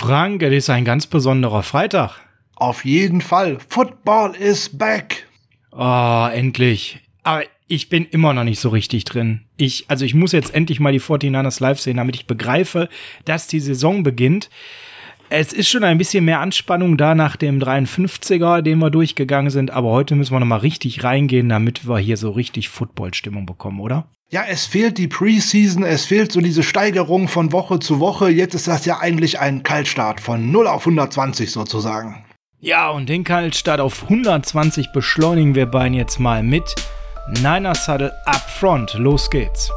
Frank, es ist ein ganz besonderer Freitag. Auf jeden Fall. Football is back. Oh, endlich. Aber ich bin immer noch nicht so richtig drin. Ich, also ich muss jetzt endlich mal die 49ers live sehen, damit ich begreife, dass die Saison beginnt. Es ist schon ein bisschen mehr Anspannung da nach dem 53er, den wir durchgegangen sind, aber heute müssen wir noch mal richtig reingehen, damit wir hier so richtig Football-Stimmung bekommen, oder? Ja, es fehlt die Preseason, es fehlt so diese Steigerung von Woche zu Woche. Jetzt ist das ja eigentlich ein Kaltstart von 0 auf 120 sozusagen. Ja, und den Kaltstart auf 120 beschleunigen wir beiden jetzt mal mit Niner Saddle Up Front. Los geht's.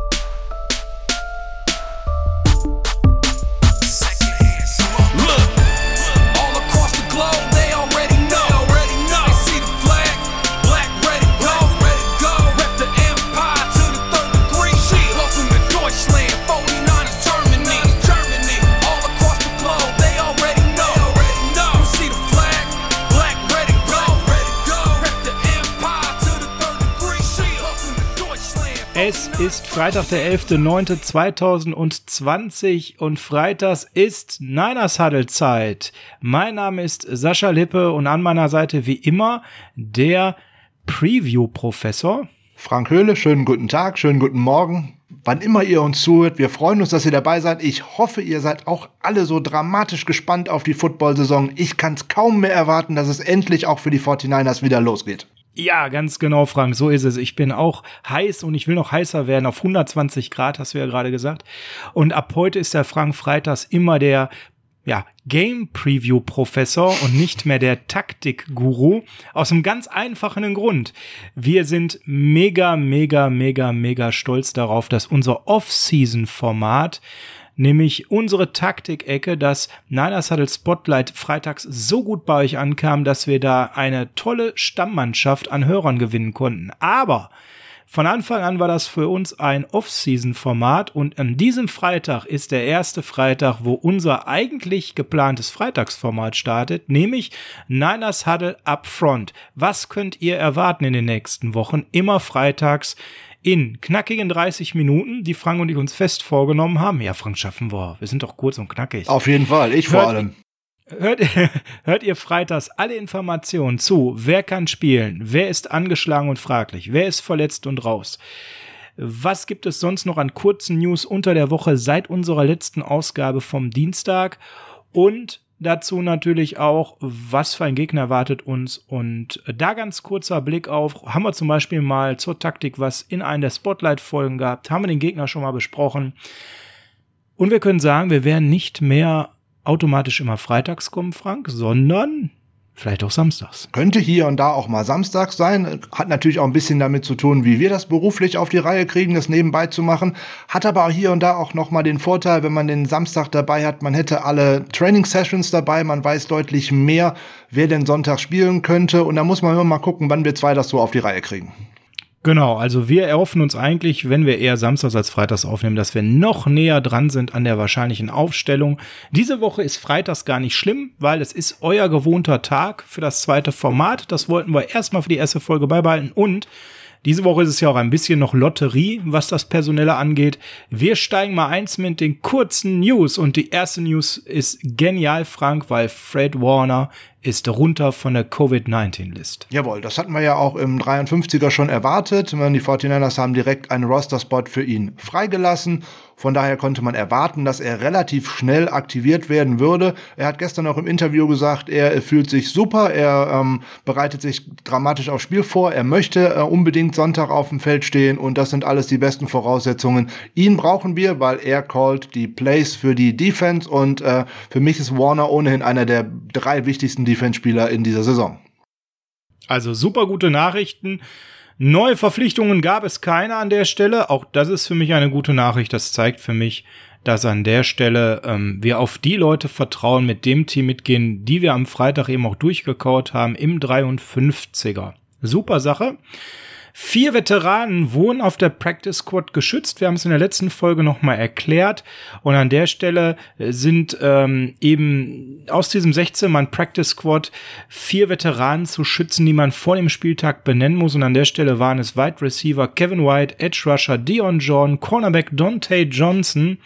Ist Freitag, der 11.09.2020 und freitags ist Niners Huddle Zeit. Mein Name ist Sascha Lippe und an meiner Seite wie immer der Preview-Professor. Frank Höhle, schönen guten Tag, schönen guten Morgen. Wann immer ihr uns zuhört, wir freuen uns, dass ihr dabei seid. Ich hoffe, ihr seid auch alle so dramatisch gespannt auf die Football-Saison. Ich kann es kaum mehr erwarten, dass es endlich auch für die 49ers wieder losgeht. Ja, ganz genau, Frank, so ist es. Ich bin auch heiß und ich will noch heißer werden auf 120 Grad, hast du ja gerade gesagt. Und ab heute ist der Frank Freitags immer der ja, Game Preview Professor und nicht mehr der Taktik Guru. Aus einem ganz einfachen Grund. Wir sind mega, mega, mega, mega stolz darauf, dass unser Off-Season Format nämlich unsere Taktikecke, dass Niner Saddle Spotlight freitags so gut bei euch ankam, dass wir da eine tolle Stammmannschaft an Hörern gewinnen konnten. Aber von Anfang an war das für uns ein Off-Season-Format und an diesem Freitag ist der erste Freitag, wo unser eigentlich geplantes Freitagsformat startet, nämlich Niners Huddle Upfront. Was könnt ihr erwarten in den nächsten Wochen? Immer freitags in knackigen 30 Minuten, die Frank und ich uns fest vorgenommen haben. Ja, Frank, schaffen wir. Wir sind doch kurz und knackig. Auf jeden Fall, ich hört, vor allem. Hört, hört ihr freitags alle Informationen zu, wer kann spielen, wer ist angeschlagen und fraglich, wer ist verletzt und raus. Was gibt es sonst noch an kurzen News unter der Woche seit unserer letzten Ausgabe vom Dienstag? Und dazu natürlich auch, was für ein Gegner erwartet uns. Und da ganz kurzer Blick auf, haben wir zum Beispiel mal zur Taktik was in einer der Spotlight-Folgen gehabt, haben wir den Gegner schon mal besprochen. Und wir können sagen, wir werden nicht mehr automatisch immer freitags kommen, Frank, sondern Vielleicht auch samstags. Könnte hier und da auch mal samstags sein. Hat natürlich auch ein bisschen damit zu tun, wie wir das beruflich auf die Reihe kriegen, das nebenbei zu machen. Hat aber hier und da auch nochmal den Vorteil, wenn man den Samstag dabei hat, man hätte alle Training Sessions dabei, man weiß deutlich mehr, wer denn Sonntag spielen könnte. Und da muss man immer mal gucken, wann wir zwei das so auf die Reihe kriegen. Genau, also wir erhoffen uns eigentlich, wenn wir eher samstags als freitags aufnehmen, dass wir noch näher dran sind an der wahrscheinlichen Aufstellung. Diese Woche ist freitags gar nicht schlimm, weil es ist euer gewohnter Tag für das zweite Format. Das wollten wir erstmal für die erste Folge beibehalten und diese Woche ist es ja auch ein bisschen noch Lotterie, was das Personelle angeht. Wir steigen mal eins mit den kurzen News und die erste News ist genial, Frank, weil Fred Warner ist runter von der Covid-19-List. Jawohl, das hatten wir ja auch im 53er schon erwartet. Die 49ers haben direkt einen Roster-Spot für ihn freigelassen von daher konnte man erwarten, dass er relativ schnell aktiviert werden würde. Er hat gestern auch im Interview gesagt, er fühlt sich super, er ähm, bereitet sich dramatisch aufs Spiel vor, er möchte äh, unbedingt Sonntag auf dem Feld stehen und das sind alles die besten Voraussetzungen. Ihn brauchen wir, weil er callt die Plays für die Defense und äh, für mich ist Warner ohnehin einer der drei wichtigsten Defense-Spieler in dieser Saison. Also super gute Nachrichten. Neue Verpflichtungen gab es keine an der Stelle. Auch das ist für mich eine gute Nachricht. Das zeigt für mich, dass an der Stelle ähm, wir auf die Leute vertrauen, mit dem Team mitgehen, die wir am Freitag eben auch durchgekaut haben im 53er. Super Sache. Vier Veteranen wurden auf der Practice Squad geschützt. Wir haben es in der letzten Folge nochmal erklärt. Und an der Stelle äh, sind ähm, eben aus diesem 16-Mann Practice Squad vier Veteranen zu schützen, die man vor dem Spieltag benennen muss. Und an der Stelle waren es Wide Receiver Kevin White, Edge Rusher Dion John, Cornerback Dante Johnson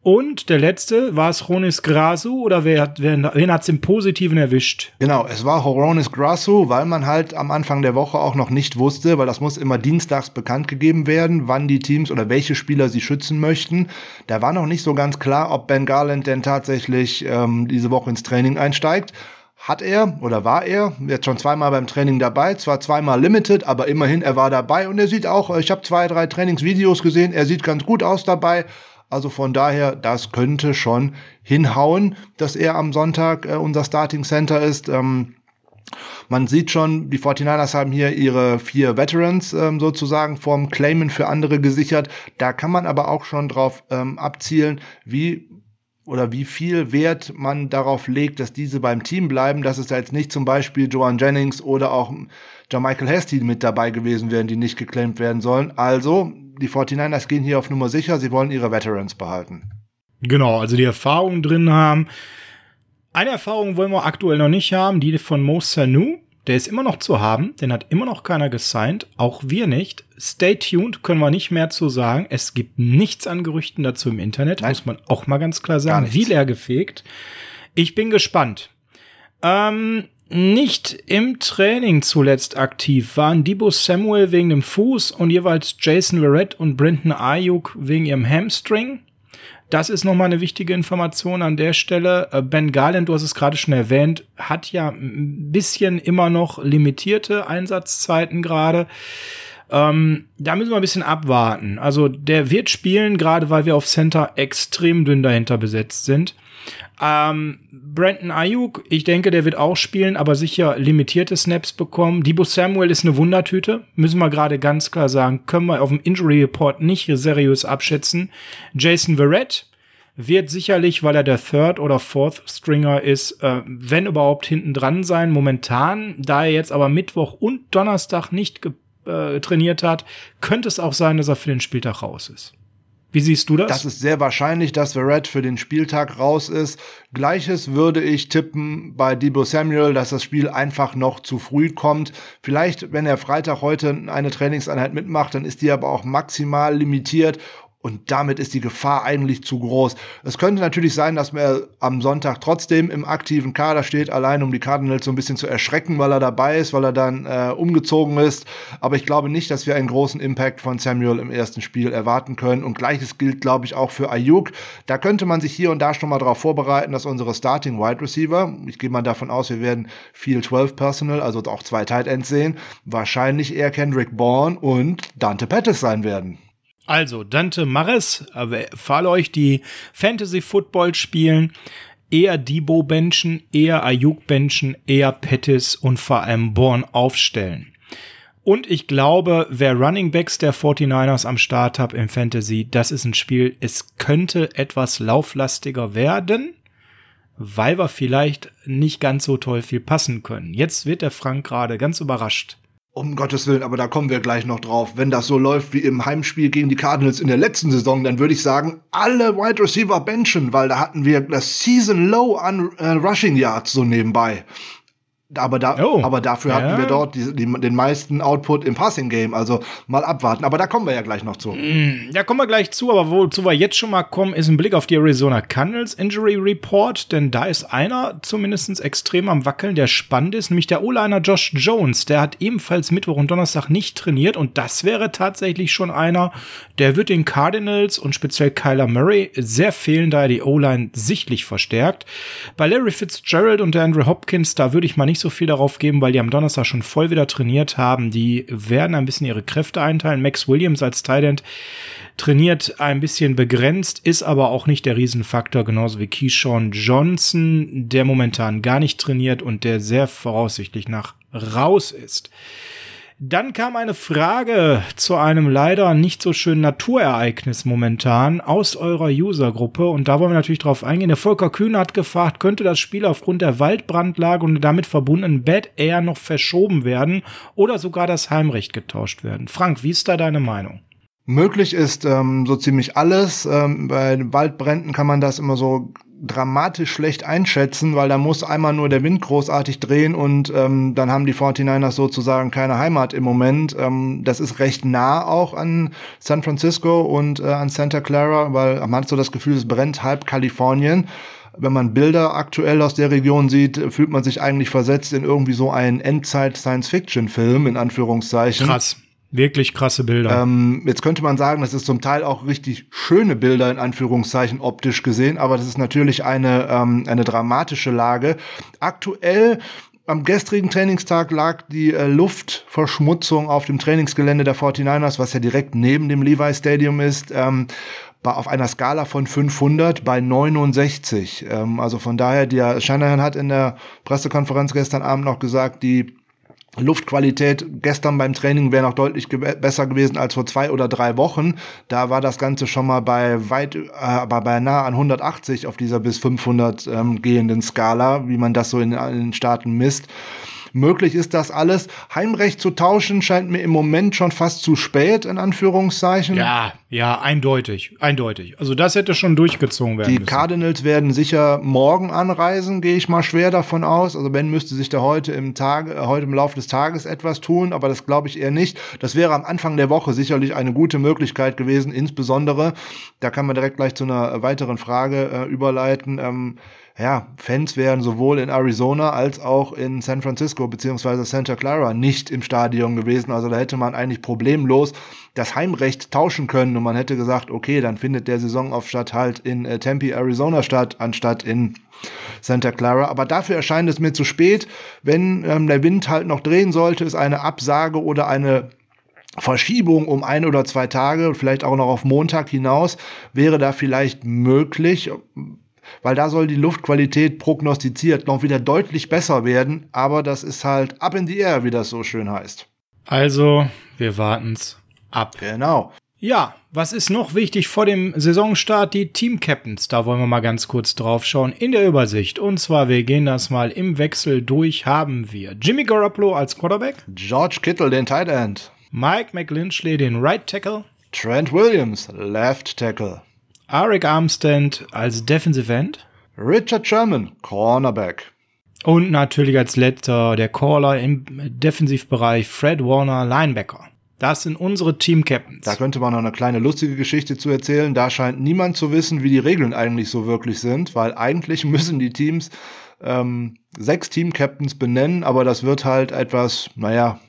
Und der letzte, war es Ronis Grasu oder wer, wer, wen hat es im Positiven erwischt? Genau, es war Horonis Grasu, weil man halt am Anfang der Woche auch noch nicht wusste, weil das muss immer dienstags bekannt gegeben werden, wann die Teams oder welche Spieler sie schützen möchten. Da war noch nicht so ganz klar, ob Ben Garland denn tatsächlich ähm, diese Woche ins Training einsteigt. Hat er oder war er jetzt schon zweimal beim Training dabei, zwar zweimal limited, aber immerhin er war dabei und er sieht auch, ich habe zwei, drei Trainingsvideos gesehen, er sieht ganz gut aus dabei. Also von daher, das könnte schon hinhauen, dass er am Sonntag äh, unser Starting Center ist. Ähm, man sieht schon, die 49ers haben hier ihre vier Veterans ähm, sozusagen vom Claimen für andere gesichert. Da kann man aber auch schon drauf ähm, abzielen, wie oder wie viel Wert man darauf legt, dass diese beim Team bleiben, dass es da jetzt nicht zum Beispiel Joan Jennings oder auch Michael Hasty mit dabei gewesen wären, die nicht geclaimed werden sollen. Also die 49ers gehen hier auf Nummer sicher, sie wollen ihre Veterans behalten. Genau, also die Erfahrung drin haben. Eine Erfahrung wollen wir aktuell noch nicht haben, die von Mo Sanu. Der ist immer noch zu haben, den hat immer noch keiner gesigned, auch wir nicht. Stay tuned, können wir nicht mehr zu sagen. Es gibt nichts an Gerüchten dazu im Internet, Nein. muss man auch mal ganz klar sagen. Wie leer gefegt. Ich bin gespannt. Ähm, nicht im Training zuletzt aktiv waren Debo Samuel wegen dem Fuß und jeweils Jason Verrett und Brenton Ayuk wegen ihrem Hamstring. Das ist nochmal eine wichtige Information an der Stelle. Äh, ben Garland, du hast es gerade schon erwähnt, hat ja ein bisschen immer noch limitierte Einsatzzeiten gerade. Ähm, da müssen wir ein bisschen abwarten. Also der wird spielen, gerade weil wir auf Center extrem dünn dahinter besetzt sind. Ähm, Brandon Ayuk, ich denke, der wird auch spielen, aber sicher limitierte Snaps bekommen. Debo Samuel ist eine Wundertüte, müssen wir gerade ganz klar sagen, können wir auf dem Injury Report nicht seriös abschätzen. Jason Verrett wird sicherlich, weil er der Third oder Fourth Stringer ist, äh, wenn überhaupt hinten dran sein. Momentan, da er jetzt aber Mittwoch und Donnerstag nicht äh, trainiert hat, könnte es auch sein, dass er für den Spieltag raus ist. Wie siehst du das? Das ist sehr wahrscheinlich, dass Verrett für den Spieltag raus ist. Gleiches würde ich tippen bei Debo Samuel, dass das Spiel einfach noch zu früh kommt. Vielleicht, wenn er Freitag heute eine Trainingseinheit mitmacht, dann ist die aber auch maximal limitiert und damit ist die Gefahr eigentlich zu groß. Es könnte natürlich sein, dass er am Sonntag trotzdem im aktiven Kader steht, allein um die Cardinals so ein bisschen zu erschrecken, weil er dabei ist, weil er dann äh, umgezogen ist. Aber ich glaube nicht, dass wir einen großen Impact von Samuel im ersten Spiel erwarten können. Und gleiches gilt, glaube ich, auch für Ayuk. Da könnte man sich hier und da schon mal darauf vorbereiten, dass unsere Starting Wide Receiver, ich gehe mal davon aus, wir werden viel 12 Personal, also auch zwei Tight Ends sehen, wahrscheinlich eher Kendrick Bourne und Dante Pettis sein werden. Also, Dante Mares, für alle euch, die Fantasy Football spielen, eher Debo benchen, eher Ayuk benchen, eher Pettis und vor allem Born aufstellen. Und ich glaube, wer Running Backs der 49ers am Start hat im Fantasy, das ist ein Spiel, es könnte etwas lauflastiger werden, weil wir vielleicht nicht ganz so toll viel passen können. Jetzt wird der Frank gerade ganz überrascht. Um Gottes Willen, aber da kommen wir gleich noch drauf. Wenn das so läuft wie im Heimspiel gegen die Cardinals in der letzten Saison, dann würde ich sagen, alle Wide Receiver benchen, weil da hatten wir das Season Low an äh, Rushing Yards so nebenbei. Aber, da, oh. aber dafür ja. hatten wir dort die, die, den meisten Output im Passing Game. Also mal abwarten. Aber da kommen wir ja gleich noch zu. Mm, da kommen wir gleich zu. Aber wozu wir jetzt schon mal kommen, ist ein Blick auf die Arizona Cardinals Injury Report. Denn da ist einer zumindest extrem am Wackeln, der spannend ist. Nämlich der O-Liner Josh Jones. Der hat ebenfalls Mittwoch und Donnerstag nicht trainiert. Und das wäre tatsächlich schon einer, der wird den Cardinals und speziell Kyler Murray sehr fehlen, da er die O-Line sichtlich verstärkt. Bei Larry Fitzgerald und der Andrew Hopkins, da würde ich mal nicht nicht so viel darauf geben, weil die am Donnerstag schon voll wieder trainiert haben. Die werden ein bisschen ihre Kräfte einteilen. Max Williams als Thailand trainiert ein bisschen begrenzt, ist aber auch nicht der Riesenfaktor, genauso wie Keyshawn Johnson, der momentan gar nicht trainiert und der sehr voraussichtlich nach raus ist. Dann kam eine Frage zu einem leider nicht so schönen Naturereignis momentan aus eurer Usergruppe und da wollen wir natürlich drauf eingehen. Der Volker Kühne hat gefragt, könnte das Spiel aufgrund der Waldbrandlage und damit verbundenen Bad Air noch verschoben werden oder sogar das Heimrecht getauscht werden? Frank, wie ist da deine Meinung? Möglich ist ähm, so ziemlich alles. Ähm, bei Waldbränden kann man das immer so dramatisch schlecht einschätzen, weil da muss einmal nur der Wind großartig drehen und ähm, dann haben die 49ers sozusagen keine Heimat im Moment. Ähm, das ist recht nah auch an San Francisco und äh, an Santa Clara, weil man hat so das Gefühl, es brennt halb Kalifornien. Wenn man Bilder aktuell aus der Region sieht, fühlt man sich eigentlich versetzt in irgendwie so einen Endzeit-Science-Fiction-Film, in Anführungszeichen. Krass. Wirklich krasse Bilder. Ähm, jetzt könnte man sagen, das ist zum Teil auch richtig schöne Bilder in Anführungszeichen optisch gesehen, aber das ist natürlich eine, ähm, eine dramatische Lage. Aktuell am gestrigen Trainingstag lag die äh, Luftverschmutzung auf dem Trainingsgelände der 49ers, was ja direkt neben dem Levi Stadium ist, ähm, auf einer Skala von 500 bei 69. Ähm, also von daher, der Shanahan hat in der Pressekonferenz gestern Abend noch gesagt, die Luftqualität gestern beim Training wäre noch deutlich ge besser gewesen als vor zwei oder drei Wochen. Da war das Ganze schon mal bei weit, äh, aber bei nah an 180 auf dieser bis 500 ähm, gehenden Skala, wie man das so in, in den Staaten misst. Möglich ist das alles. Heimrecht zu tauschen scheint mir im Moment schon fast zu spät, in Anführungszeichen. Ja, ja, eindeutig, eindeutig. Also das hätte schon durchgezogen werden Die müssen. Cardinals werden sicher morgen anreisen, gehe ich mal schwer davon aus. Also Ben müsste sich da heute im Tag, äh, heute im Laufe des Tages etwas tun, aber das glaube ich eher nicht. Das wäre am Anfang der Woche sicherlich eine gute Möglichkeit gewesen, insbesondere, da kann man direkt gleich zu einer weiteren Frage äh, überleiten. Ähm, ja, Fans wären sowohl in Arizona als auch in San Francisco beziehungsweise Santa Clara nicht im Stadion gewesen. Also da hätte man eigentlich problemlos das Heimrecht tauschen können und man hätte gesagt, okay, dann findet der Saisonaufstatt halt in äh, Tempe, Arizona statt, anstatt in Santa Clara. Aber dafür erscheint es mir zu spät. Wenn ähm, der Wind halt noch drehen sollte, ist eine Absage oder eine Verschiebung um ein oder zwei Tage, vielleicht auch noch auf Montag hinaus, wäre da vielleicht möglich weil da soll die Luftqualität prognostiziert noch wieder deutlich besser werden, aber das ist halt up in the air, wie das so schön heißt. Also, wir warten's ab. Genau. Ja, was ist noch wichtig vor dem Saisonstart? Die Team Captains. Da wollen wir mal ganz kurz drauf schauen in der Übersicht. Und zwar, wir gehen das mal im Wechsel durch. Haben wir Jimmy Garoppolo als Quarterback, George Kittle, den Tight End, Mike McLinchley, den Right Tackle, Trent Williams, Left Tackle, Arik Armstead als Defensive End. Richard Sherman, Cornerback. Und natürlich als letzter der Caller im Defensivbereich Fred Warner, Linebacker. Das sind unsere Team Captains. Da könnte man noch eine kleine lustige Geschichte zu erzählen. Da scheint niemand zu wissen, wie die Regeln eigentlich so wirklich sind, weil eigentlich müssen die Teams ähm, sechs Team Captains benennen, aber das wird halt etwas, naja,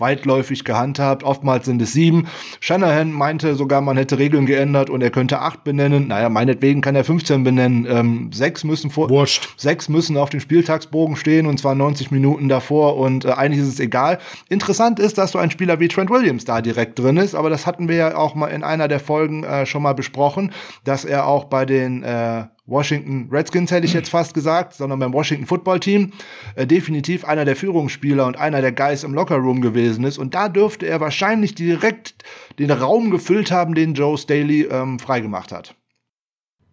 weitläufig gehandhabt. Oftmals sind es sieben. Shanahan meinte sogar, man hätte Regeln geändert und er könnte acht benennen. Naja, meinetwegen kann er 15 benennen. Ähm, sechs müssen vor, Wurscht. sechs müssen auf dem Spieltagsbogen stehen und zwar 90 Minuten davor und äh, eigentlich ist es egal. Interessant ist, dass so ein Spieler wie Trent Williams da direkt drin ist, aber das hatten wir ja auch mal in einer der Folgen äh, schon mal besprochen, dass er auch bei den äh, Washington Redskins hätte ich jetzt fast gesagt, sondern beim Washington Football Team äh, definitiv einer der Führungsspieler und einer der Guys im Lockerroom gewesen ist. Und da dürfte er wahrscheinlich direkt den Raum gefüllt haben, den Joe Staley ähm, freigemacht hat.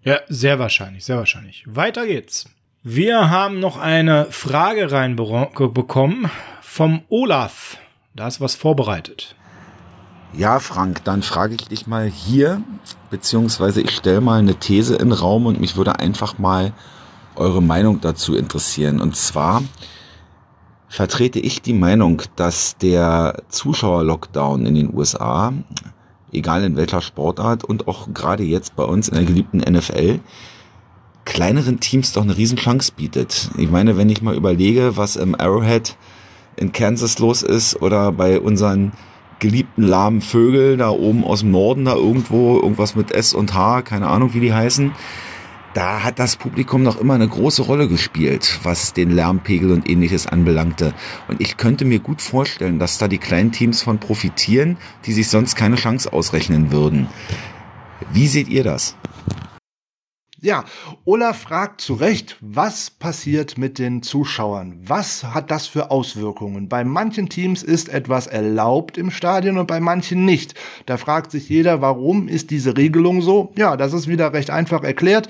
Ja, sehr wahrscheinlich, sehr wahrscheinlich. Weiter geht's. Wir haben noch eine Frage reinbekommen vom Olaf. Da ist was vorbereitet. Ja, Frank, dann frage ich dich mal hier, beziehungsweise ich stelle mal eine These in den Raum und mich würde einfach mal eure Meinung dazu interessieren. Und zwar vertrete ich die Meinung, dass der Zuschauer-Lockdown in den USA, egal in welcher Sportart und auch gerade jetzt bei uns in der geliebten NFL, kleineren Teams doch eine Riesenchance bietet. Ich meine, wenn ich mal überlege, was im Arrowhead in Kansas los ist oder bei unseren geliebten lahmen Vögel da oben aus dem Norden, da irgendwo, irgendwas mit S und H, keine Ahnung, wie die heißen. Da hat das Publikum noch immer eine große Rolle gespielt, was den Lärmpegel und ähnliches anbelangte. Und ich könnte mir gut vorstellen, dass da die kleinen Teams von profitieren, die sich sonst keine Chance ausrechnen würden. Wie seht ihr das? Ja, Olaf fragt zu Recht, was passiert mit den Zuschauern? Was hat das für Auswirkungen? Bei manchen Teams ist etwas erlaubt im Stadion und bei manchen nicht. Da fragt sich jeder, warum ist diese Regelung so? Ja, das ist wieder recht einfach erklärt.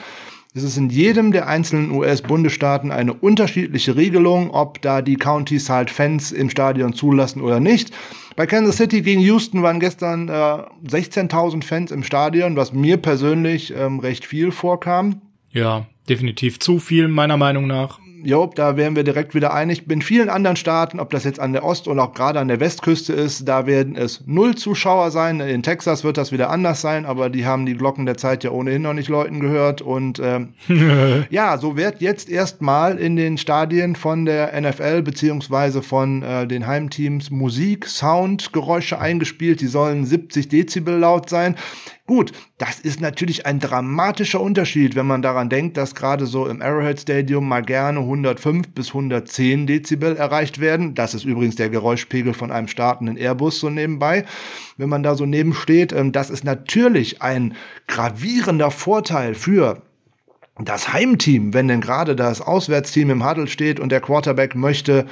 Es ist in jedem der einzelnen US-Bundesstaaten eine unterschiedliche Regelung, ob da die Counties halt Fans im Stadion zulassen oder nicht. Bei Kansas City gegen Houston waren gestern äh, 16.000 Fans im Stadion, was mir persönlich ähm, recht viel vorkam. Ja, definitiv zu viel, meiner Meinung nach. Job, da wären wir direkt wieder einig. In vielen anderen Staaten, ob das jetzt an der Ost- oder auch gerade an der Westküste ist, da werden es null Zuschauer sein. In Texas wird das wieder anders sein, aber die haben die Glocken der Zeit ja ohnehin noch nicht Leuten gehört. Und ähm, ja, so wird jetzt erstmal in den Stadien von der NFL beziehungsweise von äh, den Heimteams Musik, Sound, Geräusche eingespielt. Die sollen 70 Dezibel laut sein. Gut, das ist natürlich ein dramatischer Unterschied, wenn man daran denkt, dass gerade so im Arrowhead Stadium mal gerne 105 bis 110 Dezibel erreicht werden. Das ist übrigens der Geräuschpegel von einem startenden Airbus so nebenbei. Wenn man da so nebensteht, ähm, das ist natürlich ein gravierender Vorteil für das Heimteam, wenn denn gerade das Auswärtsteam im Huddle steht und der Quarterback möchte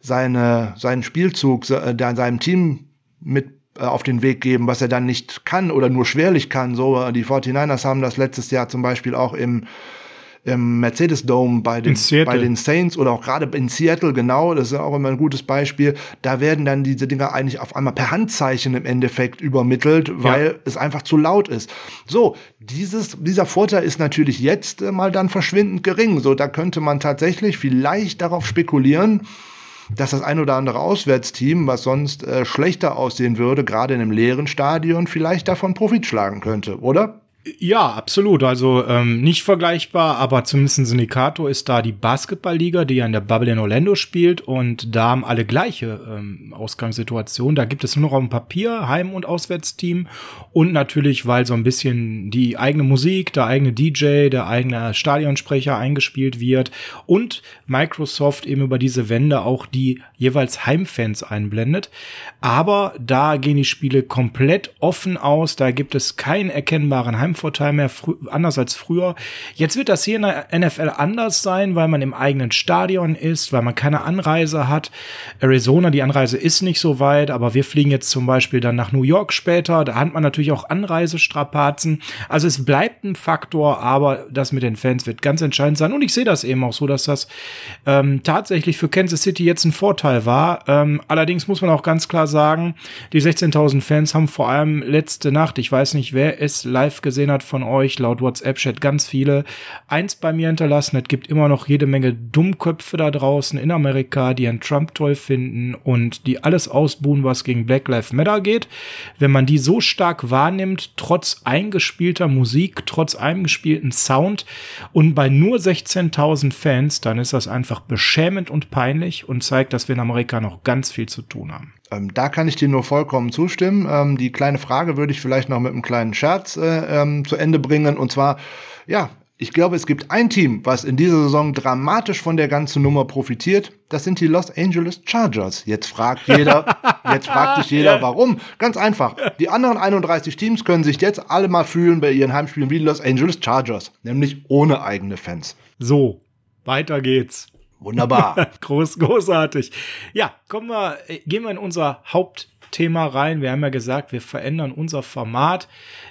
seine, seinen Spielzug äh, seinem Team mit auf den Weg geben, was er dann nicht kann oder nur schwerlich kann. So, äh, die 49ers haben das letztes Jahr zum Beispiel auch im, im Mercedes Dome bei den, bei den Saints oder auch gerade in Seattle, genau, das ist auch immer ein gutes Beispiel. Da werden dann diese Dinger eigentlich auf einmal per Handzeichen im Endeffekt übermittelt, weil ja. es einfach zu laut ist. So, dieses, dieser Vorteil ist natürlich jetzt äh, mal dann verschwindend gering. So, da könnte man tatsächlich vielleicht darauf spekulieren, dass das ein oder andere Auswärtsteam, was sonst äh, schlechter aussehen würde, gerade in einem leeren Stadion, vielleicht davon Profit schlagen könnte, oder? Ja, absolut. Also ähm, nicht vergleichbar, aber zumindest ein Syndicator ist da die Basketballliga, die ja in der Bubble in Orlando spielt und da haben alle gleiche ähm, Ausgangssituation. Da gibt es nur noch auf dem Papier Heim- und Auswärtsteam und natürlich, weil so ein bisschen die eigene Musik, der eigene DJ, der eigene Stadionsprecher eingespielt wird und Microsoft eben über diese Wände auch die jeweils Heimfans einblendet. Aber da gehen die Spiele komplett offen aus. Da gibt es keinen erkennbaren Heim Heimvorteil mehr, anders als früher. Jetzt wird das hier in der NFL anders sein, weil man im eigenen Stadion ist, weil man keine Anreise hat. Arizona, die Anreise ist nicht so weit, aber wir fliegen jetzt zum Beispiel dann nach New York später. Da hat man natürlich auch Anreisestrapazen. Also es bleibt ein Faktor, aber das mit den Fans wird ganz entscheidend sein. Und ich sehe das eben auch so, dass das ähm, tatsächlich für Kansas City jetzt ein Vorteil war. Ähm, allerdings muss man auch ganz klar sagen, die 16.000 Fans haben vor allem letzte Nacht, ich weiß nicht, wer es live gesehen gesehen hat von euch, laut WhatsApp-Chat ganz viele, eins bei mir hinterlassen. Es gibt immer noch jede Menge Dummköpfe da draußen in Amerika, die einen Trump toll finden und die alles ausbuhen, was gegen Black Lives Matter geht. Wenn man die so stark wahrnimmt, trotz eingespielter Musik, trotz eingespielten Sound und bei nur 16.000 Fans, dann ist das einfach beschämend und peinlich und zeigt, dass wir Amerika noch ganz viel zu tun haben. Ähm, da kann ich dir nur vollkommen zustimmen. Ähm, die kleine Frage würde ich vielleicht noch mit einem kleinen Scherz äh, ähm, zu Ende bringen. Und zwar, ja, ich glaube, es gibt ein Team, was in dieser Saison dramatisch von der ganzen Nummer profitiert. Das sind die Los Angeles Chargers. Jetzt fragt jeder, jetzt fragt sich jeder, warum? Ganz einfach. Die anderen 31 Teams können sich jetzt alle mal fühlen bei ihren Heimspielen wie die Los Angeles Chargers. Nämlich ohne eigene Fans. So, weiter geht's. Wunderbar. Groß, großartig. Ja, kommen wir, äh, gehen wir in unser Hauptthema rein. Wir haben ja gesagt, wir verändern unser Format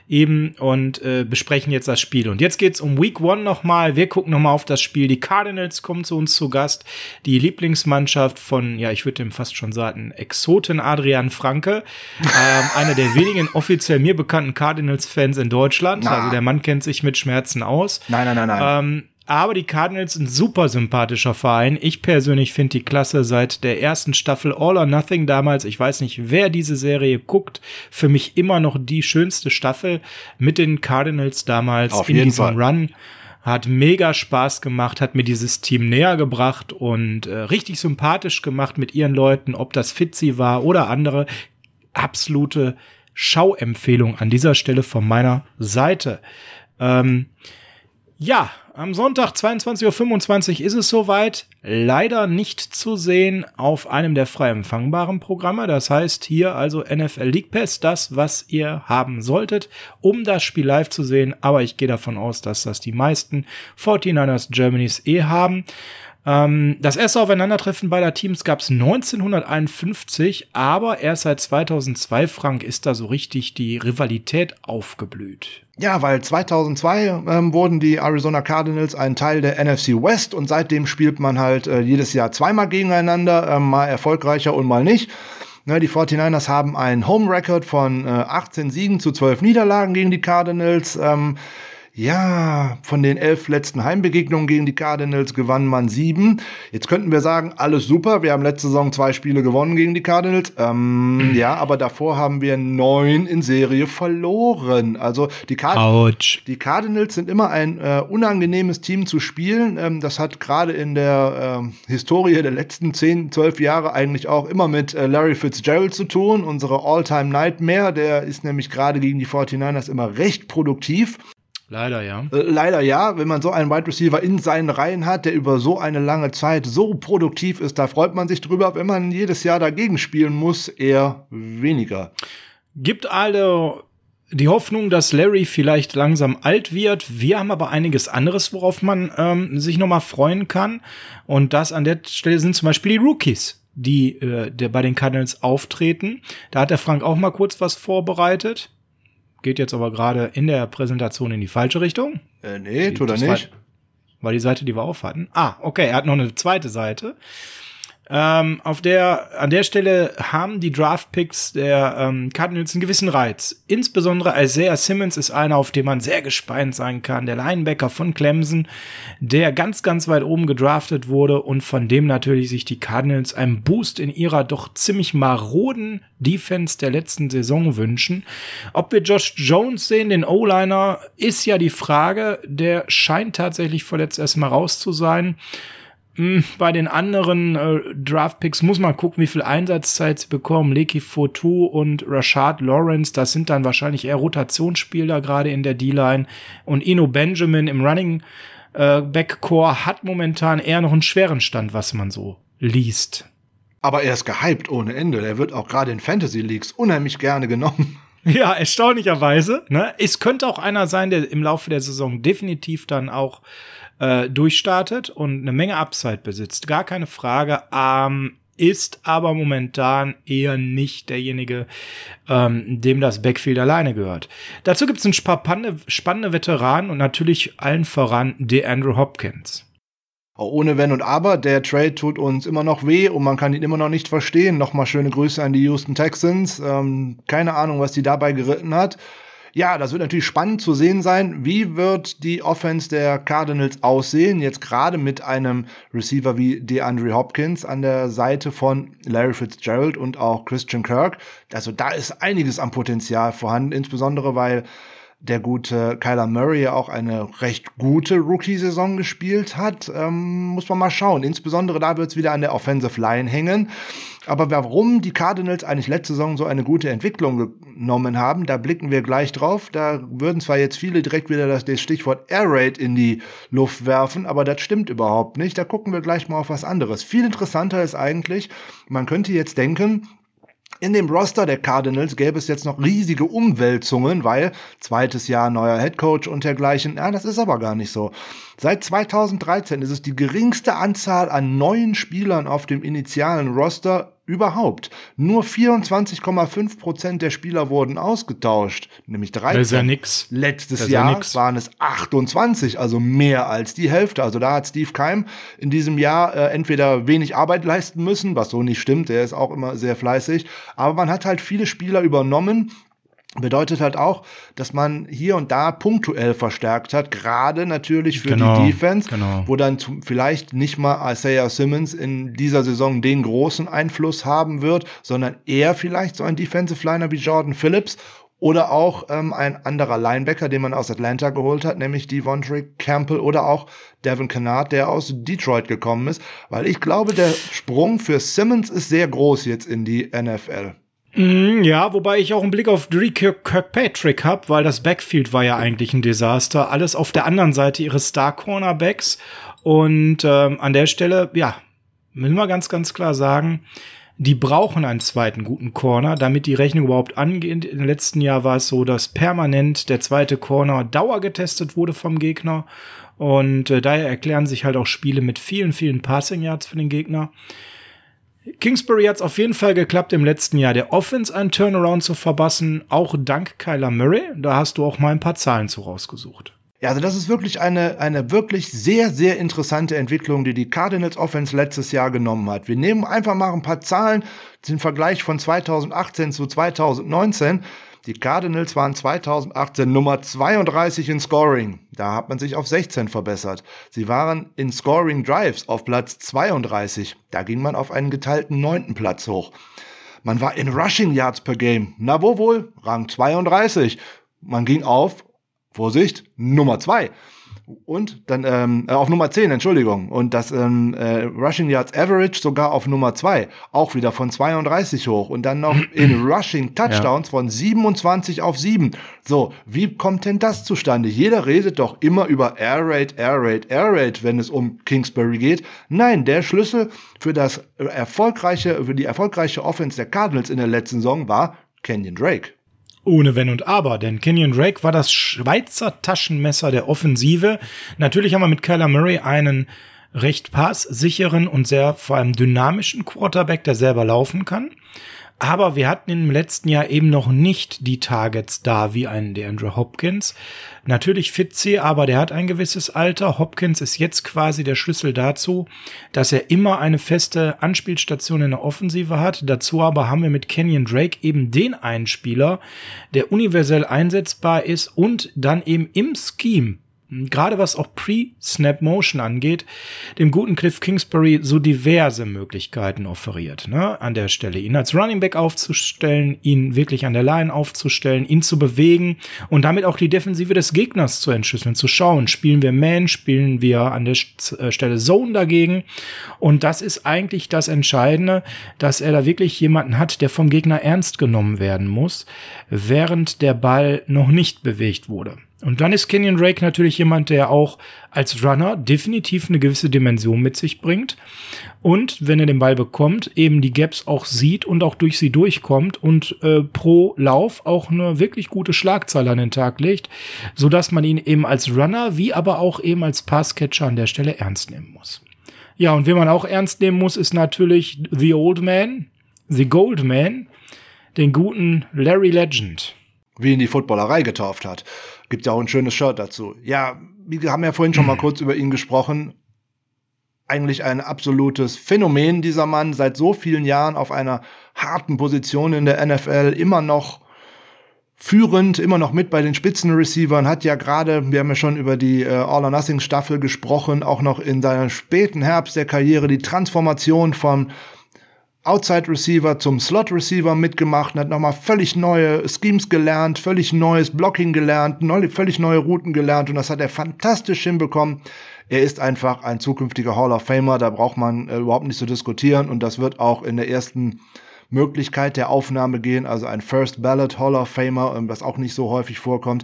eben und äh, besprechen jetzt das Spiel. Und jetzt geht's um Week One nochmal. Wir gucken nochmal auf das Spiel. Die Cardinals kommen zu uns zu Gast. Die Lieblingsmannschaft von, ja, ich würde dem fast schon sagen, Exoten Adrian Franke. ähm, einer der wenigen offiziell mir bekannten Cardinals-Fans in Deutschland. Na. Also der Mann kennt sich mit Schmerzen aus. Nein, nein, nein, nein. Ähm, aber die Cardinals ein super sympathischer Verein. Ich persönlich finde die klasse seit der ersten Staffel All or Nothing damals. Ich weiß nicht, wer diese Serie guckt. Für mich immer noch die schönste Staffel mit den Cardinals damals Auf in diesem Fall. Run hat mega Spaß gemacht, hat mir dieses Team näher gebracht und äh, richtig sympathisch gemacht mit ihren Leuten, ob das Fitzi war oder andere. Absolute Schauempfehlung an dieser Stelle von meiner Seite. Ähm, ja, am Sonntag 22.25 Uhr ist es soweit. Leider nicht zu sehen auf einem der frei empfangbaren Programme. Das heißt hier also NFL League Pass, das, was ihr haben solltet, um das Spiel live zu sehen. Aber ich gehe davon aus, dass das die meisten 49ers Germanys eh haben. Ähm, das erste Aufeinandertreffen beider Teams gab es 1951, aber erst seit 2002, Frank, ist da so richtig die Rivalität aufgeblüht. Ja, weil 2002 ähm, wurden die Arizona Cardinals ein Teil der NFC West und seitdem spielt man halt äh, jedes Jahr zweimal gegeneinander, äh, mal erfolgreicher und mal nicht. Ne, die 49ers haben einen Home Record von äh, 18 Siegen zu 12 Niederlagen gegen die Cardinals. Ähm, Ja, von den elf letzten Heimbegegnungen gegen die Cardinals gewann man sieben. Jetzt könnten wir sagen, alles super. Wir haben letzte Saison zwei Spiele gewonnen gegen die Cardinals. Ähm, mhm. Ja, aber davor haben wir neun in Serie verloren. Also die, Card die Cardinals sind immer ein äh, unangenehmes Team zu spielen. Ähm, das hat gerade in der äh, Historie der letzten zehn, zwölf Jahre eigentlich auch immer mit äh, Larry Fitzgerald zu tun. Unsere All-Time Nightmare, der ist nämlich gerade gegen die 49ers immer recht produktiv. Leider ja. Äh, leider ja, wenn man so einen Wide Receiver in seinen Reihen hat, der über so eine lange Zeit so produktiv ist, da freut man sich drüber. Wenn man jedes Jahr dagegen spielen muss, eher weniger. Gibt alle die Hoffnung, dass Larry vielleicht langsam alt wird. Wir haben aber einiges anderes, worauf man ähm, sich nochmal freuen kann. Und das an der Stelle sind zum Beispiel die Rookies, die äh, der bei den Cardinals auftreten. Da hat der Frank auch mal kurz was vorbereitet geht jetzt aber gerade in der Präsentation in die falsche Richtung. Äh, nee, tut er nicht. War die Seite, die wir auf hatten. Ah, okay, er hat noch eine zweite Seite. Ähm, auf der, an der Stelle haben die Draft-Picks der ähm, Cardinals einen gewissen Reiz. Insbesondere Isaiah Simmons ist einer, auf den man sehr gespannt sein kann. Der Linebacker von Clemson, der ganz, ganz weit oben gedraftet wurde und von dem natürlich sich die Cardinals einen Boost in ihrer doch ziemlich maroden Defense der letzten Saison wünschen. Ob wir Josh Jones sehen, den O-Liner, ist ja die Frage. Der scheint tatsächlich verletzt erstmal raus zu sein. Hm, bei den anderen äh, Draft-Picks muss man gucken, wie viel Einsatzzeit sie bekommen. Leki Fotu und Rashad Lawrence, das sind dann wahrscheinlich eher Rotationsspieler gerade in der D-Line. Und Ino Benjamin im Running äh, Backcore hat momentan eher noch einen schweren Stand, was man so liest. Aber er ist gehypt ohne Ende. Er wird auch gerade in Fantasy Leagues unheimlich gerne genommen. Ja, erstaunlicherweise. Ne? Es könnte auch einer sein, der im Laufe der Saison definitiv dann auch äh, durchstartet und eine Menge Upside besitzt. Gar keine Frage. Ähm, ist aber momentan eher nicht derjenige, ähm, dem das Backfield alleine gehört. Dazu gibt es ein paar spannende Veteranen und natürlich allen voran DeAndre Hopkins. Ohne Wenn und Aber, der Trade tut uns immer noch weh und man kann ihn immer noch nicht verstehen. Nochmal schöne Grüße an die Houston Texans. Ähm, keine Ahnung, was die dabei geritten hat. Ja, das wird natürlich spannend zu sehen sein. Wie wird die Offense der Cardinals aussehen? Jetzt gerade mit einem Receiver wie DeAndre Hopkins an der Seite von Larry Fitzgerald und auch Christian Kirk. Also da ist einiges am Potenzial vorhanden, insbesondere weil der gute Kyler Murray auch eine recht gute Rookie-Saison gespielt hat. Ähm, muss man mal schauen. Insbesondere da wird es wieder an der Offensive Line hängen. Aber warum die Cardinals eigentlich letzte Saison so eine gute Entwicklung genommen haben, da blicken wir gleich drauf. Da würden zwar jetzt viele direkt wieder das, das Stichwort Air Raid in die Luft werfen, aber das stimmt überhaupt nicht. Da gucken wir gleich mal auf was anderes. Viel interessanter ist eigentlich, man könnte jetzt denken, in dem Roster der Cardinals gäbe es jetzt noch riesige Umwälzungen, weil zweites Jahr neuer Headcoach und dergleichen. Ja, das ist aber gar nicht so. Seit 2013 ist es die geringste Anzahl an neuen Spielern auf dem initialen Roster überhaupt. Nur 24,5 Prozent der Spieler wurden ausgetauscht, nämlich 13. Das ist ja nix. Letztes Jahr ja waren es 28, also mehr als die Hälfte. Also da hat Steve Keim in diesem Jahr äh, entweder wenig Arbeit leisten müssen, was so nicht stimmt, der ist auch immer sehr fleißig, aber man hat halt viele Spieler übernommen, bedeutet halt auch, dass man hier und da punktuell verstärkt hat, gerade natürlich für genau, die Defense, genau. wo dann zum, vielleicht nicht mal Isaiah Simmons in dieser Saison den großen Einfluss haben wird, sondern eher vielleicht so ein Defensive Liner wie Jordan Phillips oder auch ähm, ein anderer Linebacker, den man aus Atlanta geholt hat, nämlich Devontae Campbell oder auch Devin Kennard, der aus Detroit gekommen ist, weil ich glaube, der Sprung für Simmons ist sehr groß jetzt in die NFL. Mm, ja, wobei ich auch einen Blick auf Dree Kirkpatrick habe, weil das Backfield war ja eigentlich ein Desaster. Alles auf der anderen Seite ihres Star Cornerbacks. Und ähm, an der Stelle, ja, müssen wir ganz, ganz klar sagen, die brauchen einen zweiten guten Corner, damit die Rechnung überhaupt angeht. Im letzten Jahr war es so, dass permanent der zweite Corner Dauer getestet wurde vom Gegner. Und äh, daher erklären sich halt auch Spiele mit vielen, vielen Passing Yards für den Gegner. Kingsbury hat es auf jeden Fall geklappt, im letzten Jahr der Offense einen Turnaround zu verbassen, auch dank Kyler Murray. Da hast du auch mal ein paar Zahlen zu rausgesucht. Ja, also das ist wirklich eine, eine wirklich sehr, sehr interessante Entwicklung, die die Cardinals Offense letztes Jahr genommen hat. Wir nehmen einfach mal ein paar Zahlen, den Vergleich von 2018 zu 2019. Die Cardinals waren 2018 Nummer 32 in Scoring. Da hat man sich auf 16 verbessert. Sie waren in Scoring Drives auf Platz 32. Da ging man auf einen geteilten neunten Platz hoch. Man war in Rushing Yards per Game. Na wo wohl? Rang 32. Man ging auf, Vorsicht, Nummer 2 und dann ähm, äh, auf Nummer 10, Entschuldigung. Und das ähm, äh, Rushing Yards Average sogar auf Nummer 2, auch wieder von 32 hoch. Und dann noch in Rushing Touchdowns ja. von 27 auf 7. So, wie kommt denn das zustande? Jeder redet doch immer über Air Raid, Air Raid, Air Raid, wenn es um Kingsbury geht. Nein, der Schlüssel für das erfolgreiche, für die erfolgreiche Offense der Cardinals in der letzten Saison war Kenyon Drake. Ohne Wenn und Aber, denn Kenyon Drake war das Schweizer Taschenmesser der Offensive. Natürlich haben wir mit Kyler Murray einen recht passsicheren und sehr vor allem dynamischen Quarterback, der selber laufen kann. Aber wir hatten im letzten Jahr eben noch nicht die Targets da wie ein DeAndre Hopkins. Natürlich Fitzy, aber der hat ein gewisses Alter. Hopkins ist jetzt quasi der Schlüssel dazu, dass er immer eine feste Anspielstation in der Offensive hat. Dazu aber haben wir mit Kenyon Drake eben den Einspieler, der universell einsetzbar ist und dann eben im Scheme gerade was auch Pre-Snap Motion angeht, dem guten Cliff Kingsbury so diverse Möglichkeiten offeriert. Ne? An der Stelle ihn als Running Back aufzustellen, ihn wirklich an der Line aufzustellen, ihn zu bewegen und damit auch die Defensive des Gegners zu entschlüsseln, zu schauen, spielen wir Man, spielen wir an der äh, Stelle Zone dagegen. Und das ist eigentlich das Entscheidende, dass er da wirklich jemanden hat, der vom Gegner ernst genommen werden muss, während der Ball noch nicht bewegt wurde. Und dann ist Kenyon Drake natürlich jemand, der auch als Runner definitiv eine gewisse Dimension mit sich bringt. Und wenn er den Ball bekommt, eben die Gaps auch sieht und auch durch sie durchkommt und äh, pro Lauf auch eine wirklich gute Schlagzahl an den Tag legt, so dass man ihn eben als Runner wie aber auch eben als Passcatcher an der Stelle ernst nehmen muss. Ja, und wen man auch ernst nehmen muss, ist natürlich The Old Man, The Gold Man, den guten Larry Legend. Wie ihn die Footballerei getauft hat. Gibt ja auch ein schönes Shirt dazu. Ja, wir haben ja vorhin schon mal kurz über ihn gesprochen. Eigentlich ein absolutes Phänomen, dieser Mann, seit so vielen Jahren auf einer harten Position in der NFL, immer noch führend, immer noch mit bei den Spitzenreceivern, hat ja gerade, wir haben ja schon über die äh, All or Nothing Staffel gesprochen, auch noch in seiner späten Herbst der Karriere die Transformation von Outside Receiver zum Slot Receiver mitgemacht und hat nochmal völlig neue Schemes gelernt, völlig neues Blocking gelernt, neu, völlig neue Routen gelernt und das hat er fantastisch hinbekommen. Er ist einfach ein zukünftiger Hall of Famer, da braucht man äh, überhaupt nicht zu diskutieren und das wird auch in der ersten Möglichkeit der Aufnahme gehen, also ein First Ballot Hall of Famer, ähm, was auch nicht so häufig vorkommt.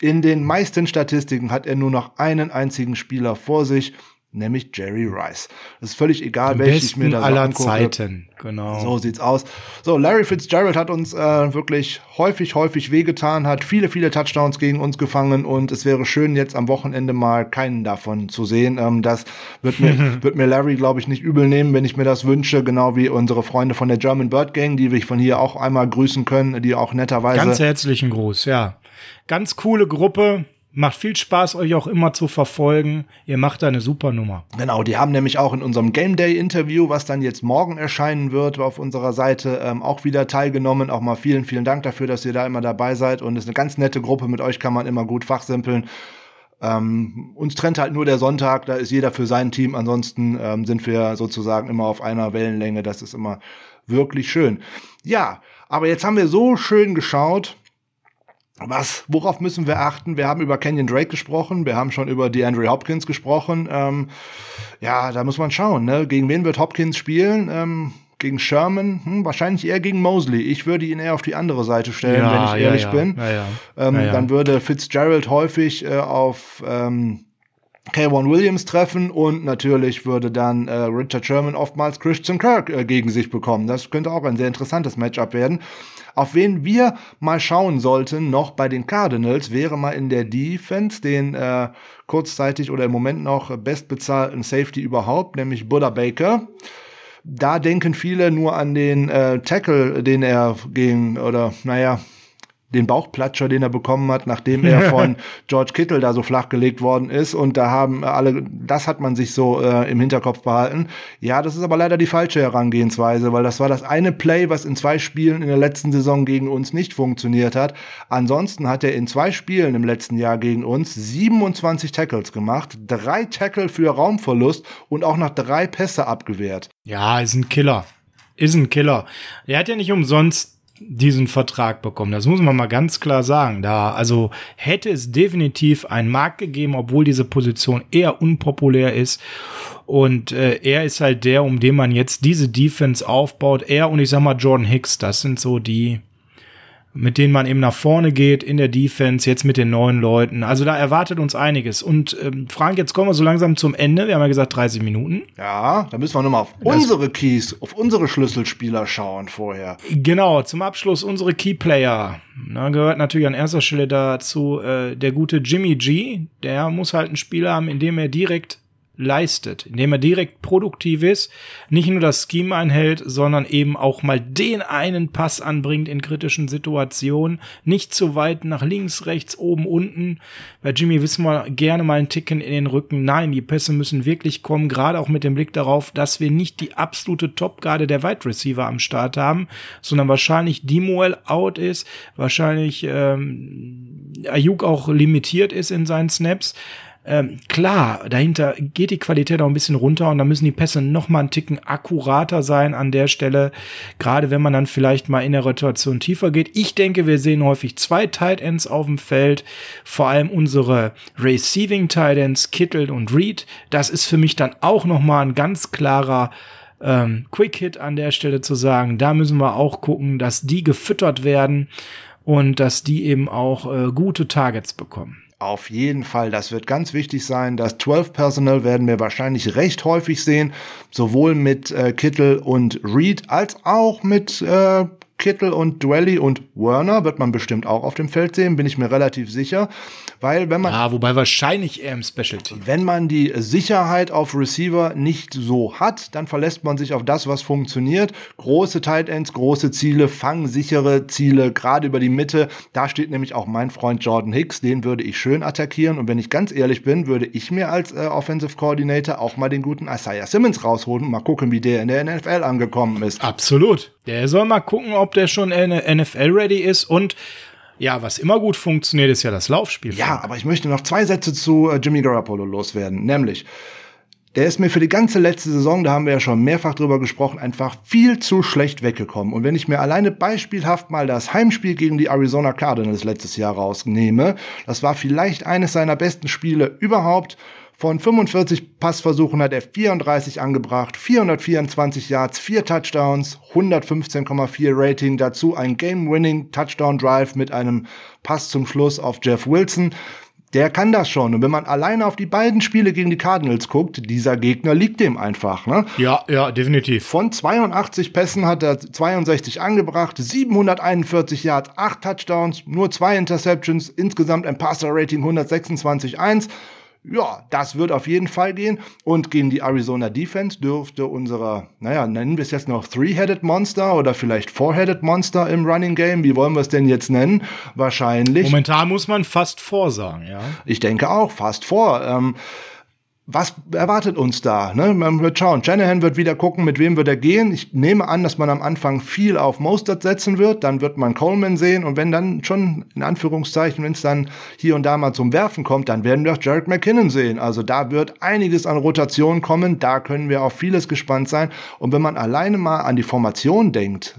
In den meisten Statistiken hat er nur noch einen einzigen Spieler vor sich nämlich Jerry Rice. Es ist völlig egal, welches ich mir da so aller angucke. Zeiten, genau. So sieht's aus. So, Larry Fitzgerald hat uns äh, wirklich häufig, häufig wehgetan, hat viele, viele Touchdowns gegen uns gefangen und es wäre schön, jetzt am Wochenende mal keinen davon zu sehen. Ähm, das wird mir, wird mir Larry, glaube ich, nicht übel nehmen, wenn ich mir das wünsche, genau wie unsere Freunde von der German Bird Gang, die wir von hier auch einmal grüßen können, die auch netterweise. Ganz herzlichen Gruß, ja. Ganz coole Gruppe Macht viel Spaß, euch auch immer zu verfolgen. Ihr macht da eine super Nummer. Genau, die haben nämlich auch in unserem Game Day Interview, was dann jetzt morgen erscheinen wird, auf unserer Seite ähm, auch wieder teilgenommen. Auch mal vielen, vielen Dank dafür, dass ihr da immer dabei seid. Und es ist eine ganz nette Gruppe. Mit euch kann man immer gut fachsimpeln. Ähm, uns trennt halt nur der Sonntag, da ist jeder für sein Team. Ansonsten ähm, sind wir sozusagen immer auf einer Wellenlänge. Das ist immer wirklich schön. Ja, aber jetzt haben wir so schön geschaut was, worauf müssen wir achten? Wir haben über Kenyon Drake gesprochen, wir haben schon über DeAndre Hopkins gesprochen. Ähm, ja, da muss man schauen, ne? Gegen wen wird Hopkins spielen? Ähm, gegen Sherman? Hm, wahrscheinlich eher gegen Mosley. Ich würde ihn eher auf die andere Seite stellen, ja, wenn ich ehrlich ja, bin. Ja, ähm, dann würde Fitzgerald häufig äh, auf ähm, K1 Williams treffen und natürlich würde dann äh, Richard Sherman oftmals Christian Kirk äh, gegen sich bekommen. Das könnte auch ein sehr interessantes Matchup werden. Auf wen wir mal schauen sollten, noch bei den Cardinals, wäre mal in der Defense den äh, kurzzeitig oder im Moment noch bestbezahlten Safety überhaupt, nämlich Buddha Baker. Da denken viele nur an den äh, Tackle, den er gegen, oder naja, den Bauchplatscher, den er bekommen hat, nachdem er von George Kittle da so flachgelegt worden ist. Und da haben alle, das hat man sich so äh, im Hinterkopf behalten. Ja, das ist aber leider die falsche Herangehensweise, weil das war das eine Play, was in zwei Spielen in der letzten Saison gegen uns nicht funktioniert hat. Ansonsten hat er in zwei Spielen im letzten Jahr gegen uns 27 Tackles gemacht, drei Tackle für Raumverlust und auch noch drei Pässe abgewehrt. Ja, ist ein Killer. Ist ein Killer. Er hat ja nicht umsonst diesen Vertrag bekommen. Das muss man mal ganz klar sagen. Da, also hätte es definitiv einen Markt gegeben, obwohl diese Position eher unpopulär ist. Und äh, er ist halt der, um den man jetzt diese Defense aufbaut. Er und ich sag mal Jordan Hicks, das sind so die, mit denen man eben nach vorne geht in der Defense, jetzt mit den neuen Leuten. Also da erwartet uns einiges. Und ähm, Frank, jetzt kommen wir so langsam zum Ende. Wir haben ja gesagt 30 Minuten. Ja, da müssen wir nochmal auf das unsere Keys, auf unsere Schlüsselspieler schauen vorher. Genau, zum Abschluss unsere Keyplayer. Da gehört natürlich an erster Stelle dazu äh, der gute Jimmy G. Der muss halt einen Spieler haben, in dem er direkt leistet, indem er direkt produktiv ist, nicht nur das Scheme einhält, sondern eben auch mal den einen Pass anbringt in kritischen Situationen, nicht zu weit nach links, rechts, oben, unten. Bei Jimmy wissen wir gerne mal einen Ticken in den Rücken. Nein, die Pässe müssen wirklich kommen, gerade auch mit dem Blick darauf, dass wir nicht die absolute Topgarde der Wide Receiver am Start haben, sondern wahrscheinlich Dimoel out ist, wahrscheinlich ähm, Ayuk auch limitiert ist in seinen Snaps. Ähm, klar, dahinter geht die Qualität auch ein bisschen runter und da müssen die Pässe noch mal einen Ticken akkurater sein an der Stelle. Gerade wenn man dann vielleicht mal in der Rotation tiefer geht. Ich denke, wir sehen häufig zwei Tight Ends auf dem Feld. Vor allem unsere Receiving Tight Ends, Kittle und Reed. Das ist für mich dann auch noch mal ein ganz klarer ähm, Quick Hit an der Stelle zu sagen. Da müssen wir auch gucken, dass die gefüttert werden und dass die eben auch äh, gute Targets bekommen. Auf jeden Fall, das wird ganz wichtig sein. Das 12 Personal werden wir wahrscheinlich recht häufig sehen, sowohl mit äh, Kittel und Reed als auch mit äh, Kittel und Dwelly und Werner wird man bestimmt auch auf dem Feld sehen, bin ich mir relativ sicher. Weil wenn man. Ja, wobei wahrscheinlich eher im Special Team. Wenn man die Sicherheit auf Receiver nicht so hat, dann verlässt man sich auf das, was funktioniert. Große Tight Ends, große Ziele, fangsichere Ziele, gerade über die Mitte. Da steht nämlich auch mein Freund Jordan Hicks, den würde ich schön attackieren. Und wenn ich ganz ehrlich bin, würde ich mir als äh, Offensive Coordinator auch mal den guten Isaiah Simmons rausholen und mal gucken, wie der in der NFL angekommen ist. Absolut. Der soll mal gucken, ob der schon NFL-ready ist und ja, was immer gut funktioniert, ist ja das Laufspiel. Ja, aber ich möchte noch zwei Sätze zu äh, Jimmy Garoppolo loswerden. Nämlich, der ist mir für die ganze letzte Saison, da haben wir ja schon mehrfach drüber gesprochen, einfach viel zu schlecht weggekommen. Und wenn ich mir alleine beispielhaft mal das Heimspiel gegen die Arizona Cardinals letztes Jahr rausnehme, das war vielleicht eines seiner besten Spiele überhaupt. Von 45 Passversuchen hat er 34 angebracht, 424 Yards, 4 Touchdowns, 115,4 Rating, dazu ein Game-Winning Touchdown Drive mit einem Pass zum Schluss auf Jeff Wilson. Der kann das schon. Und wenn man alleine auf die beiden Spiele gegen die Cardinals guckt, dieser Gegner liegt dem einfach. Ne? Ja, ja, definitiv. Von 82 Pässen hat er 62 angebracht, 741 Yards, 8 Touchdowns, nur 2 Interceptions, insgesamt ein Passer-Rating 126,1. Ja, das wird auf jeden Fall gehen. Und gegen die Arizona Defense dürfte unsere, naja, nennen wir es jetzt noch Three-Headed Monster oder vielleicht Four-Headed Monster im Running Game. Wie wollen wir es denn jetzt nennen? Wahrscheinlich. Momentan muss man fast vor sagen, ja. Ich denke auch, fast vor. Ähm, was erwartet uns da? Ne? Man wird schauen. Shanahan wird wieder gucken, mit wem wird er gehen. Ich nehme an, dass man am Anfang viel auf Mostert setzen wird. Dann wird man Coleman sehen. Und wenn dann schon, in Anführungszeichen, wenn es dann hier und da mal zum Werfen kommt, dann werden wir auch Jared McKinnon sehen. Also da wird einiges an Rotation kommen. Da können wir auf vieles gespannt sein. Und wenn man alleine mal an die Formation denkt,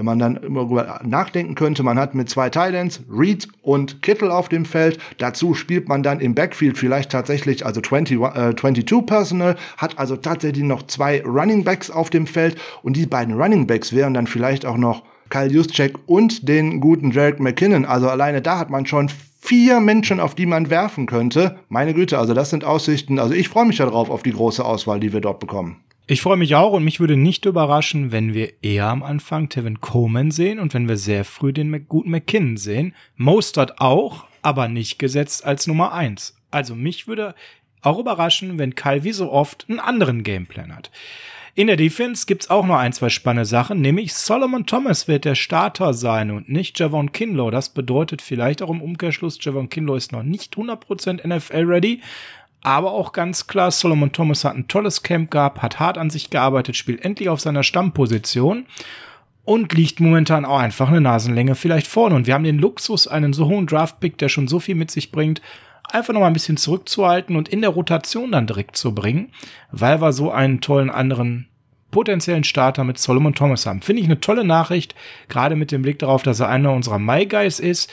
wenn man dann immer darüber nachdenken könnte, man hat mit zwei Titans, Reed und Kittel auf dem Feld, dazu spielt man dann im Backfield vielleicht tatsächlich, also 20, äh, 22 Personal, hat also tatsächlich noch zwei Running Backs auf dem Feld und die beiden Running Backs wären dann vielleicht auch noch Kyle Juszczyk und den guten Jarek McKinnon. Also alleine da hat man schon vier Menschen, auf die man werfen könnte. Meine Güte, also das sind Aussichten. Also ich freue mich darauf auf die große Auswahl, die wir dort bekommen. Ich freue mich auch und mich würde nicht überraschen, wenn wir eher am Anfang Tevin Coleman sehen und wenn wir sehr früh den guten McKinnon sehen. Mostert auch, aber nicht gesetzt als Nummer eins. Also mich würde auch überraschen, wenn Kyle wie so oft einen anderen Gameplan hat. In der Defense gibt's auch noch ein, zwei spannende Sachen, nämlich Solomon Thomas wird der Starter sein und nicht Javon Kinlow. Das bedeutet vielleicht auch im Umkehrschluss, Javon Kinlow ist noch nicht 100% NFL-ready, aber auch ganz klar, Solomon Thomas hat ein tolles Camp gehabt, hat hart an sich gearbeitet, spielt endlich auf seiner Stammposition und liegt momentan auch einfach eine Nasenlänge vielleicht vorne. Und wir haben den Luxus, einen so hohen Draftpick, der schon so viel mit sich bringt, einfach noch mal ein bisschen zurückzuhalten und in der Rotation dann direkt zu bringen, weil wir so einen tollen anderen potenziellen Starter mit Solomon Thomas haben. Finde ich eine tolle Nachricht, gerade mit dem Blick darauf, dass er einer unserer My Guys ist.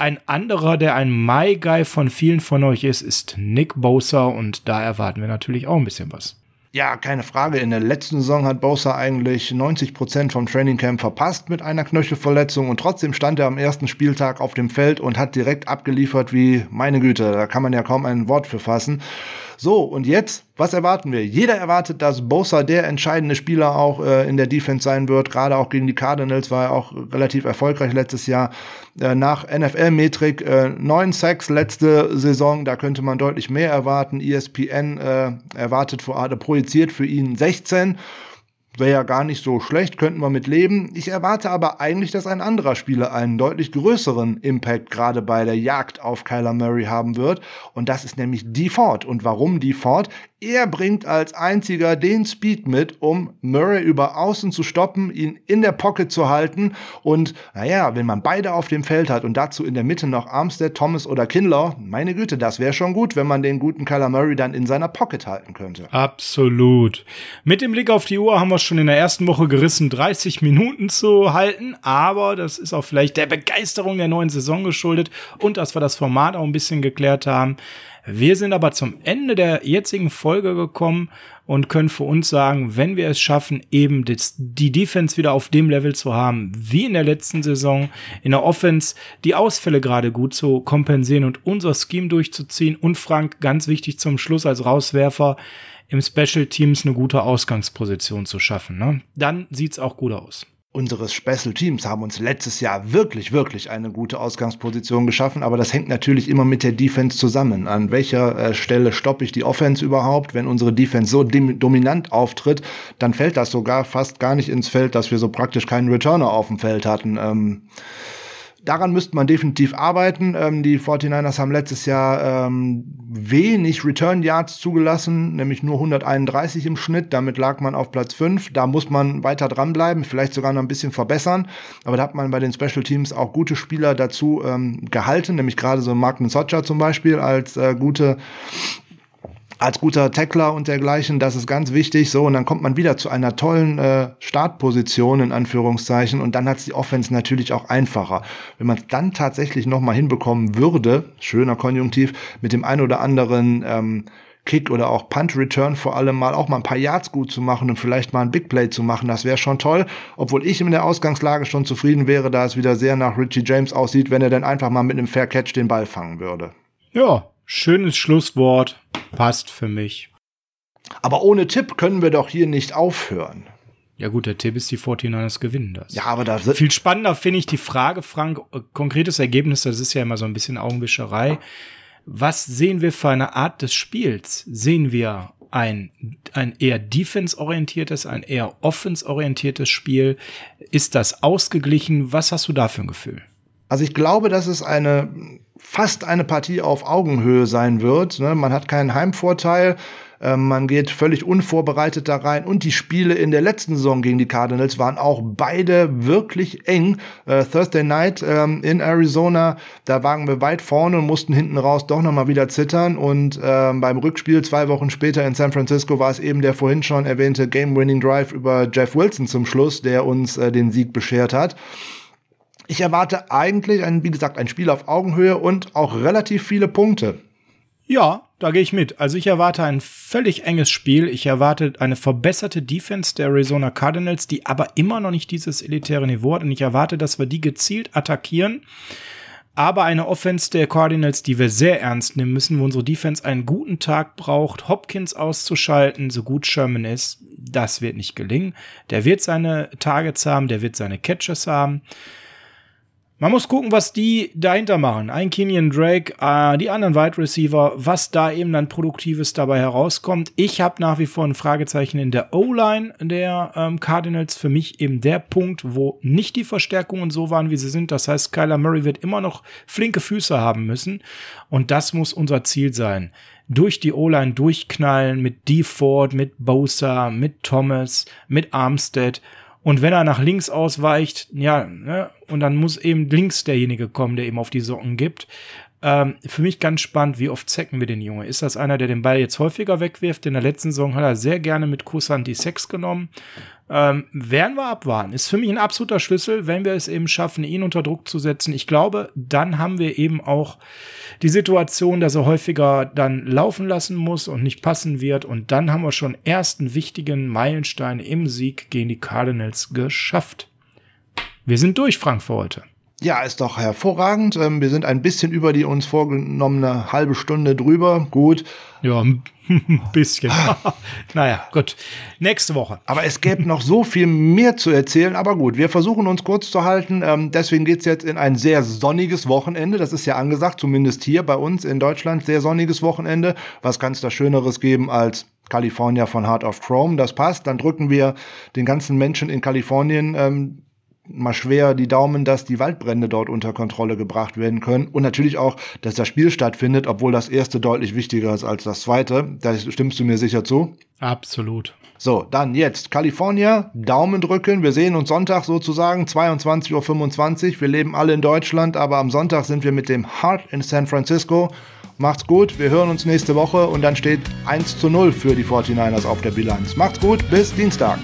Ein anderer, der ein My Guy von vielen von euch ist, ist Nick Bosa und da erwarten wir natürlich auch ein bisschen was. Ja, keine Frage. In der letzten Saison hat Bosa eigentlich 90 Prozent vom Trainingcamp verpasst mit einer Knöchelverletzung und trotzdem stand er am ersten Spieltag auf dem Feld und hat direkt abgeliefert wie meine Güte. Da kann man ja kaum ein Wort für fassen. So, und jetzt, was erwarten wir? Jeder erwartet, dass Bosa der entscheidende Spieler auch äh, in der Defense sein wird. Gerade auch gegen die Cardinals war er auch relativ erfolgreich letztes Jahr. Äh, nach NFL-Metrik äh, neun Sacks letzte Saison, da könnte man deutlich mehr erwarten. ESPN äh, erwartet vor, projiziert für ihn 16 wäre ja gar nicht so schlecht, könnten wir mit leben. Ich erwarte aber eigentlich, dass ein anderer Spieler einen deutlich größeren Impact gerade bei der Jagd auf Kyler Murray haben wird. Und das ist nämlich Default. Und warum Default? Er bringt als einziger den Speed mit, um Murray über außen zu stoppen, ihn in der Pocket zu halten. Und naja, wenn man beide auf dem Feld hat und dazu in der Mitte noch Armstead, Thomas oder Kinlaw, meine Güte, das wäre schon gut, wenn man den guten Kyler Murray dann in seiner Pocket halten könnte. Absolut. Mit dem Blick auf die Uhr haben wir schon in der ersten Woche gerissen, 30 Minuten zu halten. Aber das ist auch vielleicht der Begeisterung der neuen Saison geschuldet und dass wir das Format auch ein bisschen geklärt haben. Wir sind aber zum Ende der jetzigen Folge gekommen und können für uns sagen, wenn wir es schaffen, eben die Defense wieder auf dem Level zu haben, wie in der letzten Saison, in der Offense die Ausfälle gerade gut zu kompensieren und unser Scheme durchzuziehen und Frank, ganz wichtig zum Schluss als Rauswerfer, im Special Teams eine gute Ausgangsposition zu schaffen. Ne? Dann sieht's auch gut aus unseres Special Teams haben uns letztes Jahr wirklich, wirklich eine gute Ausgangsposition geschaffen, aber das hängt natürlich immer mit der Defense zusammen. An welcher äh, Stelle stoppe ich die Offense überhaupt? Wenn unsere Defense so dominant auftritt, dann fällt das sogar fast gar nicht ins Feld, dass wir so praktisch keinen Returner auf dem Feld hatten. Ähm, daran müsste man definitiv arbeiten. Ähm, die 49ers haben letztes Jahr ähm, wenig Return Yards zugelassen, nämlich nur 131 im Schnitt. Damit lag man auf Platz 5. Da muss man weiter dranbleiben, vielleicht sogar noch ein bisschen verbessern. Aber da hat man bei den Special Teams auch gute Spieler dazu ähm, gehalten, nämlich gerade so Mark Socha zum Beispiel als äh, gute als guter Tackler und dergleichen, das ist ganz wichtig. So, und dann kommt man wieder zu einer tollen äh, Startposition, in Anführungszeichen, und dann hat die Offense natürlich auch einfacher. Wenn man es dann tatsächlich nochmal hinbekommen würde, schöner Konjunktiv, mit dem ein oder anderen ähm, Kick oder auch Punt Return vor allem mal auch mal ein paar Yards gut zu machen und vielleicht mal ein Big Play zu machen, das wäre schon toll. Obwohl ich in der Ausgangslage schon zufrieden wäre, da es wieder sehr nach Richie James aussieht, wenn er dann einfach mal mit einem Fair Catch den Ball fangen würde. Ja, Schönes Schlusswort. Passt für mich. Aber ohne Tipp können wir doch hier nicht aufhören. Ja gut, der Tipp ist, die 49ers gewinnen das. Ja, aber da Viel spannender finde ich die Frage, Frank, konkretes Ergebnis, das ist ja immer so ein bisschen Augenwischerei. Was sehen wir für eine Art des Spiels? Sehen wir ein, ein eher defense-orientiertes, ein eher offense-orientiertes Spiel? Ist das ausgeglichen? Was hast du da für ein Gefühl? Also ich glaube, dass es eine fast eine Partie auf Augenhöhe sein wird. Ne? Man hat keinen Heimvorteil. Ähm, man geht völlig unvorbereitet da rein. Und die Spiele in der letzten Saison gegen die Cardinals waren auch beide wirklich eng. Äh, Thursday Night ähm, in Arizona, da waren wir weit vorne und mussten hinten raus doch nochmal wieder zittern. Und ähm, beim Rückspiel zwei Wochen später in San Francisco war es eben der vorhin schon erwähnte Game-Winning Drive über Jeff Wilson zum Schluss, der uns äh, den Sieg beschert hat. Ich erwarte eigentlich, ein, wie gesagt, ein Spiel auf Augenhöhe und auch relativ viele Punkte. Ja, da gehe ich mit. Also ich erwarte ein völlig enges Spiel. Ich erwarte eine verbesserte Defense der Arizona Cardinals, die aber immer noch nicht dieses elitäre Niveau hat. Und ich erwarte, dass wir die gezielt attackieren. Aber eine Offense der Cardinals, die wir sehr ernst nehmen müssen, wo unsere Defense einen guten Tag braucht, Hopkins auszuschalten, so gut Sherman ist, das wird nicht gelingen. Der wird seine Targets haben, der wird seine Catches haben. Man muss gucken, was die dahinter machen. Ein Kenyon Drake, äh, die anderen Wide Receiver, was da eben dann Produktives dabei herauskommt. Ich habe nach wie vor ein Fragezeichen in der O-Line der ähm, Cardinals. Für mich eben der Punkt, wo nicht die Verstärkungen so waren, wie sie sind. Das heißt, Kyler Murray wird immer noch flinke Füße haben müssen. Und das muss unser Ziel sein. Durch die O-Line durchknallen mit D. Ford, mit Bosa, mit Thomas, mit Armstead und wenn er nach links ausweicht, ja, ne, und dann muss eben links derjenige kommen, der eben auf die Socken gibt. Ähm, für mich ganz spannend, wie oft zecken wir den Junge? Ist das einer, der den Ball jetzt häufiger wegwirft? In der letzten Saison hat er sehr gerne mit Kusshand die Sex genommen. Ähm, werden wir abwarten. Ist für mich ein absoluter Schlüssel, wenn wir es eben schaffen, ihn unter Druck zu setzen. Ich glaube, dann haben wir eben auch die Situation, dass er häufiger dann laufen lassen muss und nicht passen wird. Und dann haben wir schon ersten wichtigen Meilenstein im Sieg gegen die Cardinals geschafft. Wir sind durch, Frank, für heute. Ja, ist doch hervorragend. Ähm, wir sind ein bisschen über die uns vorgenommene halbe Stunde drüber. Gut. Ja, ein bisschen. naja, gut. Nächste Woche. Aber es gäbe noch so viel mehr zu erzählen. Aber gut, wir versuchen uns kurz zu halten. Ähm, deswegen geht's jetzt in ein sehr sonniges Wochenende. Das ist ja angesagt, zumindest hier bei uns in Deutschland. Sehr sonniges Wochenende. Was kann es da Schöneres geben als California von Heart of Chrome? Das passt. Dann drücken wir den ganzen Menschen in Kalifornien ähm, mal schwer die Daumen, dass die Waldbrände dort unter Kontrolle gebracht werden können. Und natürlich auch, dass das Spiel stattfindet, obwohl das erste deutlich wichtiger ist als das zweite. Da stimmst du mir sicher zu? Absolut. So, dann jetzt California, Daumen drücken. Wir sehen uns Sonntag sozusagen, 22.25 Uhr. Wir leben alle in Deutschland, aber am Sonntag sind wir mit dem Heart in San Francisco. Macht's gut, wir hören uns nächste Woche und dann steht 1 zu 0 für die 49ers auf der Bilanz. Macht's gut, bis Dienstag.